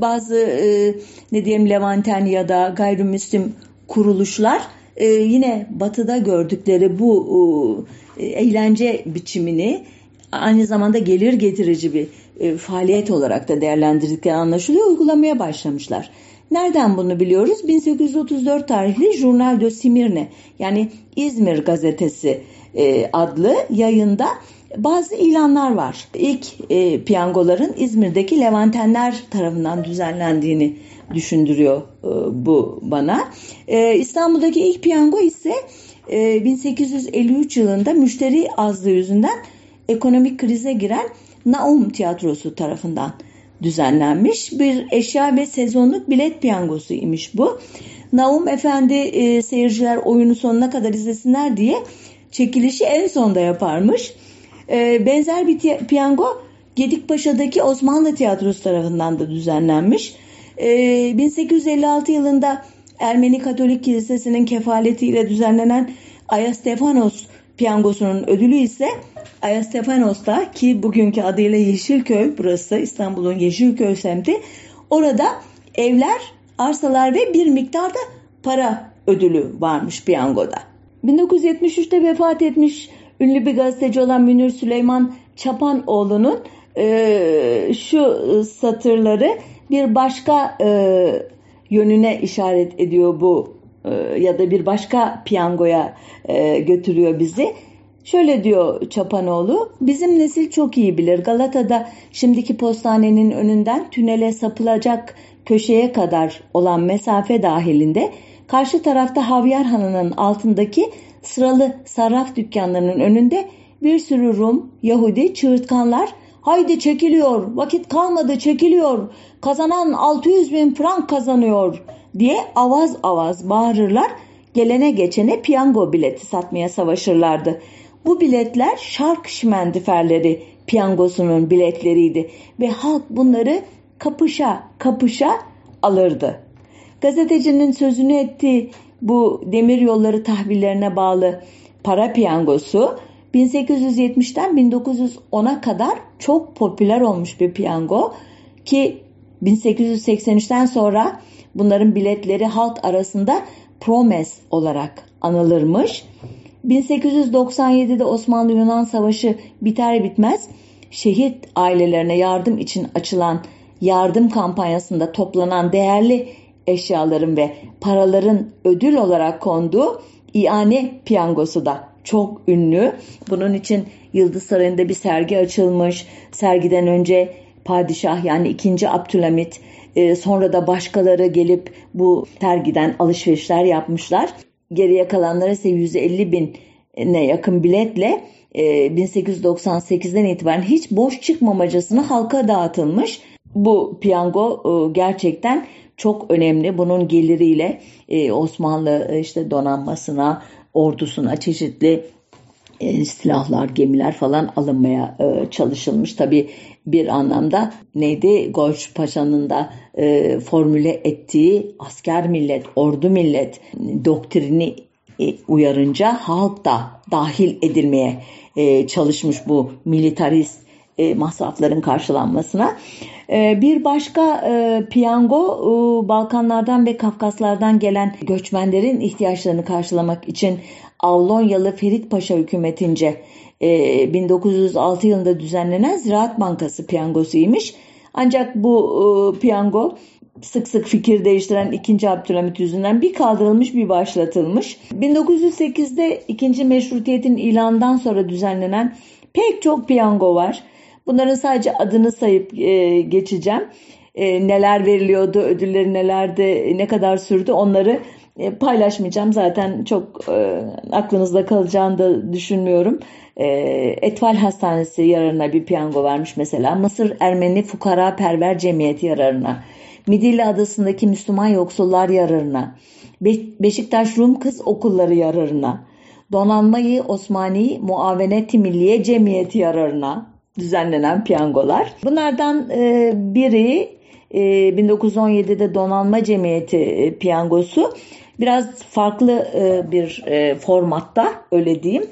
bazı e, ne diyeyim Levanten ya da gayrimüslim kuruluşlar e, yine batıda gördükleri bu e, eğlence biçimini aynı zamanda gelir getirici bir e, faaliyet olarak da değerlendirdikleri anlaşılıyor uygulamaya başlamışlar. Nereden bunu biliyoruz? 1834 tarihli Journal de Simirne yani İzmir gazetesi e, adlı yayında bazı ilanlar var. İlk e, piyangoların İzmir'deki Levantenler tarafından düzenlendiğini düşündürüyor e, bu bana. E, İstanbul'daki ilk piyango ise e, 1853 yılında müşteri azlığı yüzünden ekonomik krize giren Naum Tiyatrosu tarafından düzenlenmiş bir eşya ve sezonluk bilet piyangosu imiş bu. Naum Efendi e, seyirciler oyunu sonuna kadar izlesinler diye çekilişi en sonda yaparmış. E, benzer bir piyango Gedikpaşa'daki Osmanlı Tiyatrosu tarafından da düzenlenmiş. E, 1856 yılında Ermeni Katolik Kilisesi'nin kefaletiyle düzenlenen Ayastefanos piyangosunun ödülü ise Ayastefanos'ta ki bugünkü adıyla Yeşilköy burası İstanbul'un Yeşilköy semti orada evler, arsalar ve bir miktarda para ödülü varmış piyangoda. 1973'te vefat etmiş ünlü bir gazeteci olan Münir Süleyman Çapanoğlu'nun e, şu satırları bir başka e, yönüne işaret ediyor bu e, ya da bir başka piyangoya e, götürüyor bizi. Şöyle diyor Çapanoğlu, bizim nesil çok iyi bilir. Galata'da şimdiki postanenin önünden tünele sapılacak köşeye kadar olan mesafe dahilinde karşı tarafta Havyar Hanı'nın altındaki sıralı sarraf dükkanlarının önünde bir sürü Rum, Yahudi, çığırtkanlar haydi çekiliyor, vakit kalmadı çekiliyor, kazanan 600 bin frank kazanıyor diye avaz avaz bağırırlar, gelene geçene piyango bileti satmaya savaşırlardı. Bu biletler şark şimendiferleri piyangosunun biletleriydi ve halk bunları kapışa kapışa alırdı. Gazetecinin sözünü ettiği bu demir yolları tahvillerine bağlı para piyangosu 1870'ten 1910'a kadar çok popüler olmuş bir piyango ki 1883'ten sonra bunların biletleri halk arasında promes olarak anılırmış. 1897'de Osmanlı-Yunan Savaşı biter bitmez şehit ailelerine yardım için açılan yardım kampanyasında toplanan değerli eşyaların ve paraların ödül olarak konduğu iane piyangosu da çok ünlü. Bunun için Yıldız Sarayı'nda bir sergi açılmış. Sergiden önce padişah yani 2. Abdülhamit e, sonra da başkaları gelip bu sergiden alışverişler yapmışlar. Geriye kalanlara ise 150 bine yakın biletle 1898'den e, itibaren hiç boş çıkmamacasına halka dağıtılmış. bu piyango e, gerçekten çok önemli. Bunun geliriyle e, Osmanlı e, işte donanmasına, ordusuna çeşitli silahlar, gemiler falan alınmaya çalışılmış. Tabi bir anlamda neydi? Golç Paşa'nın da formüle ettiği asker millet, ordu millet doktrini uyarınca halk da dahil edilmeye çalışmış bu militarist masrafların karşılanmasına. Ee, bir başka e, piyango Balkanlardan ve Kafkaslardan gelen göçmenlerin ihtiyaçlarını karşılamak için Avlonyalı Ferit Paşa hükümetince 1906 e, yılında düzenlenen Ziraat Bankası piyangosuymuş. Ancak bu piyango sık sık fikir değiştiren 2. Abdülhamit yüzünden bir kaldırılmış bir başlatılmış. 1908'de 2. Meşrutiyet'in ilanından sonra düzenlenen pek çok piyango var. Bunların sadece adını sayıp e, geçeceğim. E, neler veriliyordu, ödülleri nelerdi, ne kadar sürdü onları e, paylaşmayacağım. Zaten çok e, aklınızda kalacağını da düşünmüyorum. E, Etval Hastanesi yararına bir piyango vermiş mesela. Mısır Ermeni Fukara Perver Cemiyeti yararına. Midilli Adası'ndaki Müslüman yoksullar yararına. Be Beşiktaş Rum Kız Okulları yararına. Donanmayı Osmani Muavenet Milliye Cemiyeti yararına düzenlenen piyangolar. Bunlardan e, biri e, 1917'de Donanma Cemiyeti e, piyangosu. Biraz farklı e, bir e, formatta öyle diyeyim.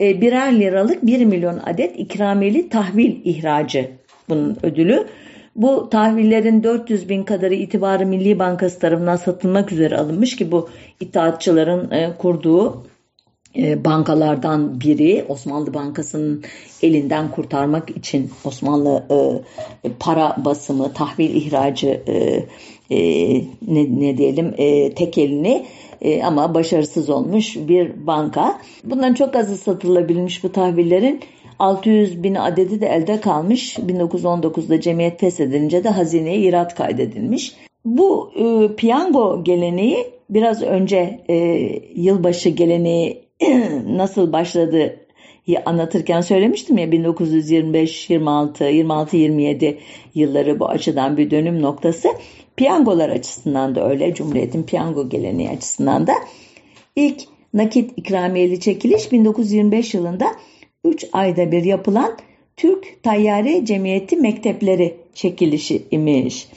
E, birer liralık 1 milyon adet ikramiyeli tahvil ihracı bunun ödülü. Bu tahvillerin 400 bin kadarı itibarı Milli Bankası tarafından satılmak üzere alınmış ki bu itaatçıların e, kurduğu bankalardan biri Osmanlı Bankası'nın elinden kurtarmak için Osmanlı e, para basımı, tahvil ihracı e, e, ne, ne diyelim e, tek elini e, ama başarısız olmuş bir banka. Bundan çok azı satılabilmiş bu tahvillerin 600 bin adedi de elde kalmış. 1919'da cemiyet feshedilince de hazineye irat kaydedilmiş. Bu e, piyango geleneği biraz önce e, yılbaşı geleneği nasıl başladı anlatırken söylemiştim ya 1925, 26, 26, 27 yılları bu açıdan bir dönüm noktası. Piyangolar açısından da öyle. Cumhuriyet'in piyango geleneği açısından da ilk nakit ikramiyeli çekiliş 1925 yılında 3 ayda bir yapılan Türk Tayyare Cemiyeti Mektepleri çekilişi imiş.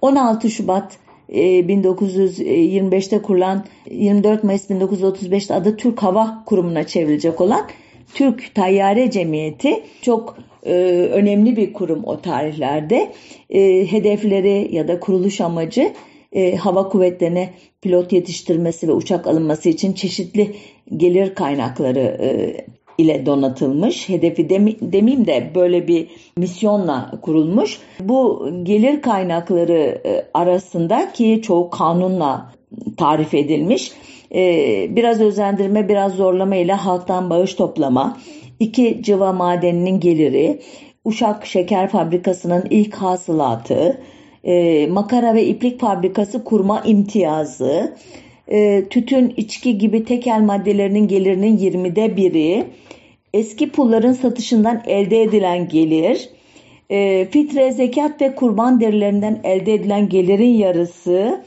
16 Şubat 1925'te e, kurulan 24 Mayıs 1935'te adı Türk Hava Kurumu'na çevrilecek olan Türk Tayyare Cemiyeti çok e, önemli bir kurum o tarihlerde. E, hedefleri ya da kuruluş amacı e, hava kuvvetlerine pilot yetiştirmesi ve uçak alınması için çeşitli gelir kaynakları e, ile donatılmış. Hedefi demi, demeyeyim de böyle bir misyonla kurulmuş. Bu gelir kaynakları e, arasında ki çoğu kanunla tarif edilmiş. E, biraz özendirme, biraz zorlama ile halktan bağış toplama, iki cıva madeninin geliri, Uşak Şeker Fabrikası'nın ilk hasılatı, e, makara ve iplik fabrikası kurma imtiyazı, e, tütün, içki gibi tekel maddelerinin gelirinin 20'de biri, eski pulların satışından elde edilen gelir, e, fitre, zekat ve kurban derilerinden elde edilen gelirin yarısı.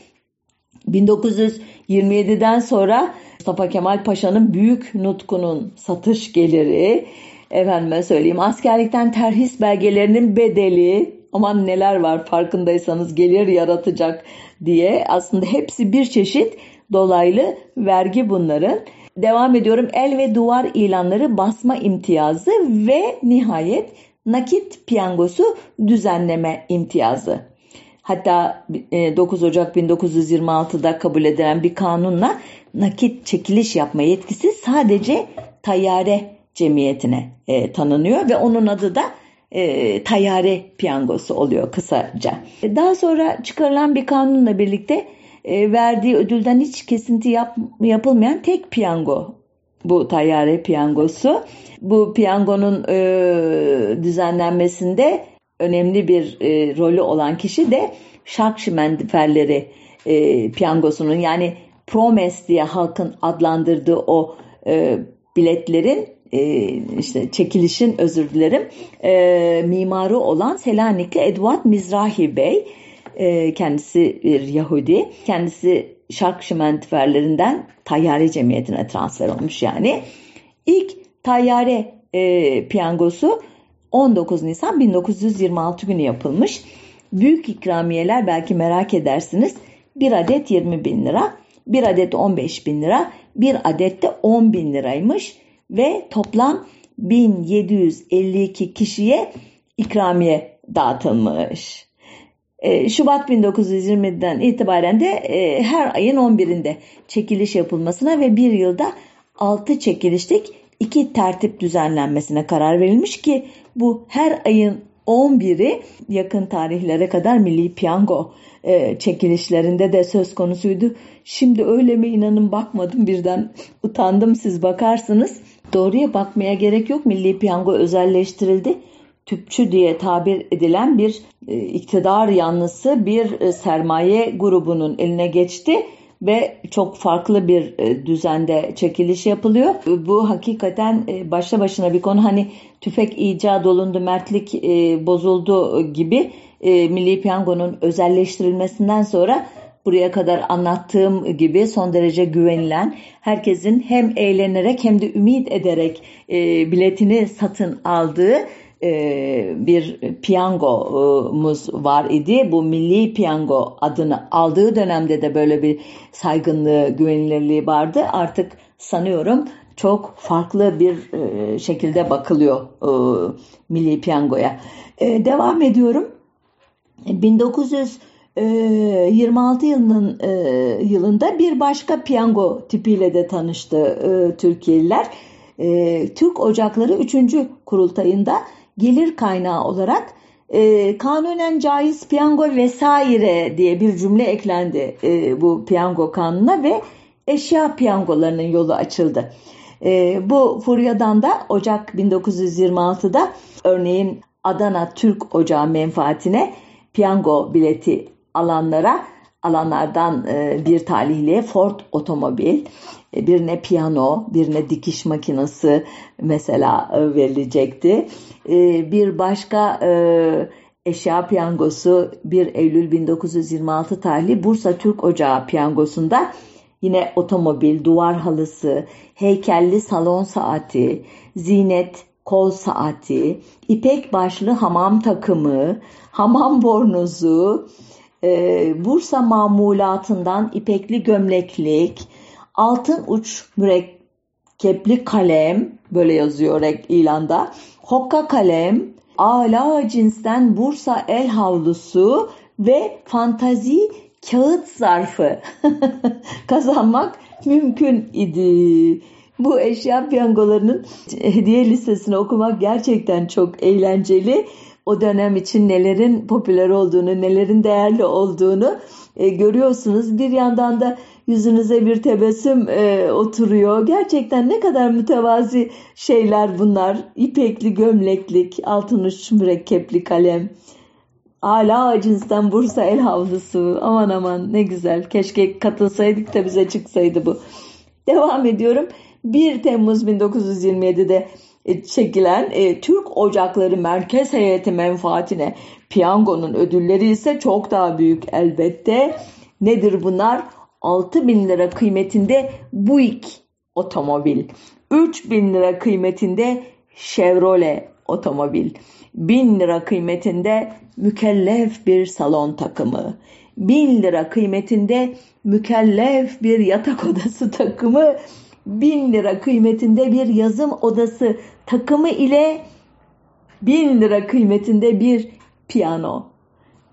1927'den sonra Mustafa Kemal Paşa'nın büyük nutkunun satış geliri, efendime söyleyeyim askerlikten terhis belgelerinin bedeli, aman neler var farkındaysanız gelir yaratacak diye. Aslında hepsi bir çeşit dolaylı vergi bunların. Devam ediyorum. El ve duvar ilanları basma imtiyazı ve nihayet nakit piyangosu düzenleme imtiyazı. Hatta 9 e, Ocak 1926'da kabul edilen bir kanunla nakit çekiliş yapma yetkisi sadece tayyare cemiyetine e, tanınıyor ve onun adı da e, tayyare piyangosu oluyor kısaca. Daha sonra çıkarılan bir kanunla birlikte e, verdiği ödülden hiç kesinti yap, yapılmayan tek piyango bu tayyare piyangosu. Bu piyangonun e, düzenlenmesinde önemli bir e, rolü olan kişi de Şark Şimendiferleri e, piyangosunun yani Promes diye halkın adlandırdığı o e, biletlerin e, işte çekilişin özür dilerim e, mimarı olan Selanikli Edward Mizrahi Bey e, kendisi bir Yahudi. Kendisi şark şimentiferlerinden tayyare cemiyetine transfer olmuş yani. İlk tayyare e, piyangosu 19 Nisan 1926 günü yapılmış. Büyük ikramiyeler belki merak edersiniz. Bir adet 20 bin lira bir adet 15 bin lira bir adet de 10 bin liraymış. Ve toplam 1752 kişiye ikramiye dağıtılmış. E, Şubat 1920'den itibaren de e, her ayın 11'inde çekiliş yapılmasına ve bir yılda 6 çekilişlik iki tertip düzenlenmesine karar verilmiş ki bu her ayın 11'i yakın tarihlere kadar Milli Piyango e, çekilişlerinde de söz konusuydu. Şimdi öyle mi inanın bakmadım birden utandım siz bakarsınız. Doğruya bakmaya gerek yok. Milli Piyango özelleştirildi. Tüpçü diye tabir edilen bir e, iktidar yanlısı bir e, sermaye grubunun eline geçti ve çok farklı bir e, düzende çekiliş yapılıyor. Bu hakikaten e, başlı başına bir konu. Hani tüfek icat olundu, mertlik bozuldu gibi Milli Piyango'nun özelleştirilmesinden sonra buraya kadar anlattığım gibi son derece güvenilen, herkesin hem eğlenerek hem de ümit ederek biletini satın aldığı bir piyangomuz var idi. Bu milli piyango adını aldığı dönemde de böyle bir saygınlığı, güvenilirliği vardı. Artık sanıyorum çok farklı bir şekilde bakılıyor milli piyangoya. Devam ediyorum. 1926 yılının yılında bir başka piyango tipiyle de tanıştı Türkiye'liler. Türk Ocakları 3. kurultayında gelir kaynağı olarak e, kanunen caiz piyango vesaire diye bir cümle eklendi e, bu piyango kanuna ve eşya piyangolarının yolu açıldı. E, bu furyadan da Ocak 1926'da örneğin Adana Türk Ocağı menfaatine piyango bileti alanlara alanlardan e, bir talihliye Ford otomobil, birine piyano, birine dikiş makinesi mesela e, verilecekti. Bir başka eşya piyangosu 1 Eylül 1926 tarihli Bursa Türk Ocağı piyangosunda yine otomobil, duvar halısı, heykelli salon saati, zinet kol saati, ipek başlı hamam takımı, hamam bornozu, e, Bursa mamulatından ipekli gömleklik, altın uç mürekkepli kalem, böyle yazıyor ilanda, hokka kalem, ala cinsten Bursa el havlusu ve fantazi kağıt zarfı. Kazanmak mümkün idi. Bu eşya piyangolarının hediye listesini okumak gerçekten çok eğlenceli. O dönem için nelerin popüler olduğunu, nelerin değerli olduğunu e, görüyorsunuz. Bir yandan da yüzünüze bir tebessüm e, oturuyor. Gerçekten ne kadar mütevazi şeyler bunlar. İpekli gömleklik, altın uç mürekkepli kalem. Hala cinsten Bursa el havlusu. Aman aman ne güzel. Keşke katılsaydık da bize çıksaydı bu. Devam ediyorum. 1 Temmuz 1927'de e, çekilen e, Türk Ocakları Merkez Heyeti menfaatine piyangonun ödülleri ise çok daha büyük elbette. Nedir bunlar? 6 bin lira kıymetinde Buick otomobil, 3 bin lira kıymetinde Chevrolet otomobil, 1000 lira kıymetinde mükellef bir salon takımı, 1000 lira kıymetinde mükellef bir yatak odası takımı, 1000 lira kıymetinde bir yazım odası takımı ile 1000 lira kıymetinde bir piyano.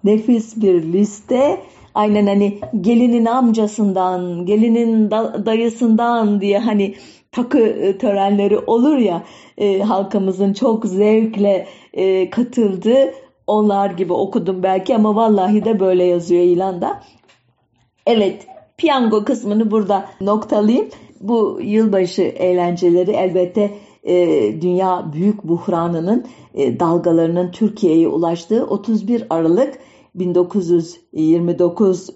Nefis bir liste. Aynen hani gelinin amcasından, gelinin da, dayısından diye hani takı e, törenleri olur ya e, halkımızın çok zevkle e, katıldığı onlar gibi okudum belki ama vallahi de böyle yazıyor ilanda. Evet piyango kısmını burada noktalayayım. Bu yılbaşı eğlenceleri elbette e, dünya büyük buhranının e, dalgalarının Türkiye'ye ulaştığı 31 Aralık 1929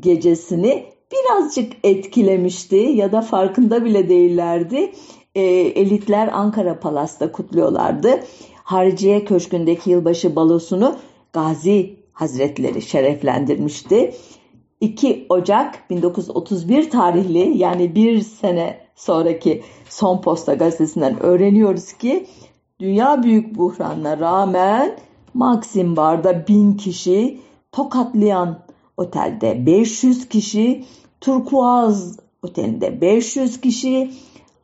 gecesini birazcık etkilemişti ya da farkında bile değillerdi. E, elitler Ankara Palas'ta kutluyorlardı. Hariciye Köşkü'ndeki yılbaşı balosunu Gazi Hazretleri şereflendirmişti. 2 Ocak 1931 tarihli yani bir sene sonraki Son Posta gazetesinden öğreniyoruz ki dünya büyük buhranına rağmen Maxim Bar'da 1000 kişi, Tokatlayan Otel'de 500 kişi, Turkuaz Otel'inde 500 kişi,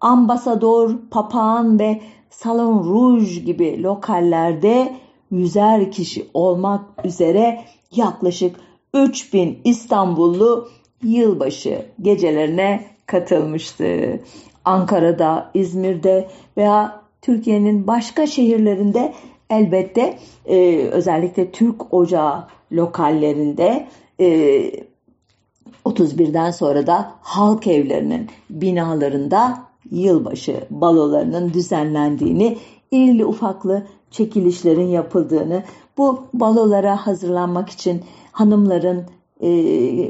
Ambasador, Papağan ve Salon Rouge gibi lokallerde yüzer kişi olmak üzere yaklaşık 3000 İstanbullu yılbaşı gecelerine katılmıştı. Ankara'da, İzmir'de veya Türkiye'nin başka şehirlerinde elbette e, özellikle Türk Ocağı lokallerinde e, 31'den sonra da halk evlerinin binalarında yılbaşı balolarının düzenlendiğini, irili ufaklı çekilişlerin yapıldığını, bu balolara hazırlanmak için hanımların e,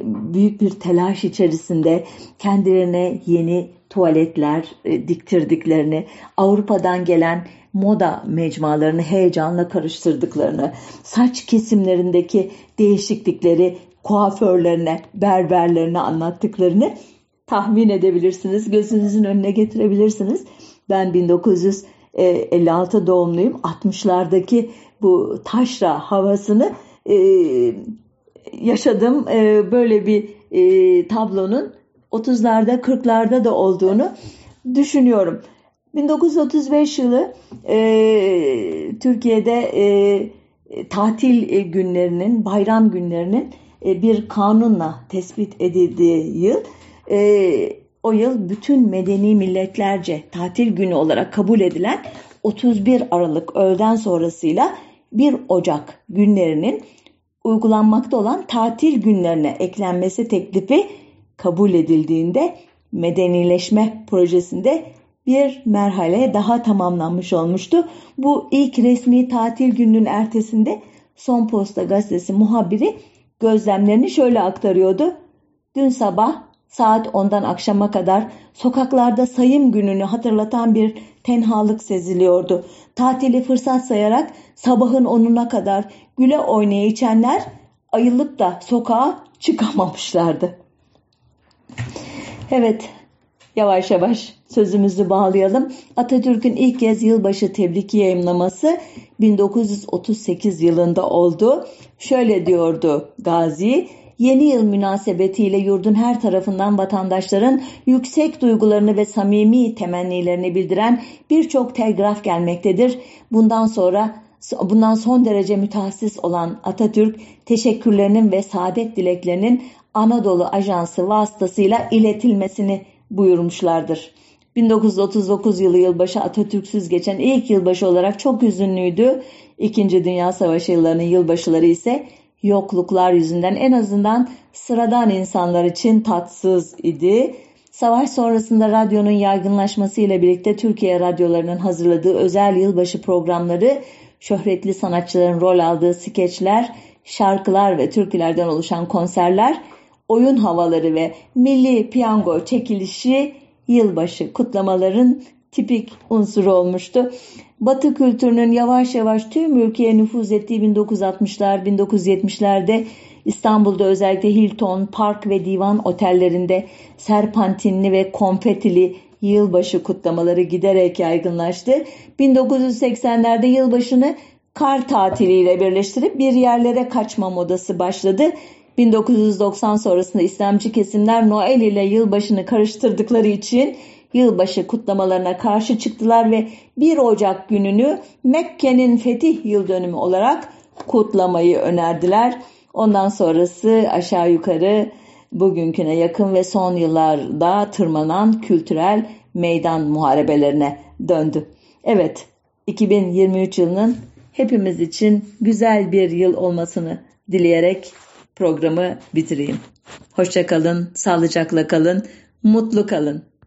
büyük bir telaş içerisinde kendilerine yeni tuvaletler e, diktirdiklerini, Avrupa'dan gelen moda mecmualarını heyecanla karıştırdıklarını, saç kesimlerindeki değişiklikleri kuaförlerine, berberlerine anlattıklarını tahmin edebilirsiniz. Gözünüzün önüne getirebilirsiniz. Ben 1956 doğumluyum. 60'lardaki bu taşra havasını e, yaşadım. E, böyle bir e, tablonun 30'larda 40'larda da olduğunu düşünüyorum. 1935 yılı e, Türkiye'de e, tatil günlerinin, bayram günlerinin e, bir kanunla tespit edildiği yıl. E, o yıl bütün medeni milletlerce tatil günü olarak kabul edilen 31 Aralık öğleden sonrasıyla 1 Ocak günlerinin uygulanmakta olan tatil günlerine eklenmesi teklifi kabul edildiğinde medenileşme projesinde bir merhale daha tamamlanmış olmuştu. Bu ilk resmi tatil gününün ertesinde Son Posta gazetesi muhabiri gözlemlerini şöyle aktarıyordu. Dün sabah saat 10'dan akşama kadar sokaklarda sayım gününü hatırlatan bir tenhalık seziliyordu. Tatili fırsat sayarak sabahın 10'una kadar güle oynaya içenler ayılıp da sokağa çıkamamışlardı. Evet, yavaş yavaş sözümüzü bağlayalım. Atatürk'ün ilk kez yılbaşı tebriki yayınlaması 1938 yılında oldu. Şöyle diyordu Gazi, Yeni yıl münasebetiyle yurdun her tarafından vatandaşların yüksek duygularını ve samimi temennilerini bildiren birçok telgraf gelmektedir. Bundan sonra bundan son derece mütehassıs olan Atatürk teşekkürlerinin ve saadet dileklerinin Anadolu Ajansı vasıtasıyla iletilmesini buyurmuşlardır. 1939 yılı yılbaşı Atatürk'süz geçen ilk yılbaşı olarak çok üzünlüydü. İkinci Dünya Savaşı yıllarının yılbaşıları ise yokluklar yüzünden en azından sıradan insanlar için tatsız idi. Savaş sonrasında radyonun yaygınlaşmasıyla birlikte Türkiye radyolarının hazırladığı özel yılbaşı programları, şöhretli sanatçıların rol aldığı skeçler, şarkılar ve türkülerden oluşan konserler, oyun havaları ve milli piyango çekilişi yılbaşı kutlamaların tipik unsuru olmuştu. Batı kültürünün yavaş yavaş tüm ülkeye nüfuz ettiği 1960'lar, 1970'lerde İstanbul'da özellikle Hilton, Park ve Divan otellerinde serpantinli ve konfetili yılbaşı kutlamaları giderek yaygınlaştı. 1980'lerde yılbaşını kar tatiliyle birleştirip bir yerlere kaçma modası başladı. 1990 sonrasında İslamcı kesimler Noel ile yılbaşını karıştırdıkları için yılbaşı kutlamalarına karşı çıktılar ve 1 Ocak gününü Mekke'nin fetih yıl dönümü olarak kutlamayı önerdiler. Ondan sonrası aşağı yukarı bugünküne yakın ve son yıllarda tırmanan kültürel meydan muharebelerine döndü. Evet, 2023 yılının hepimiz için güzel bir yıl olmasını dileyerek programı bitireyim. Hoşçakalın, sağlıcakla kalın, mutlu kalın.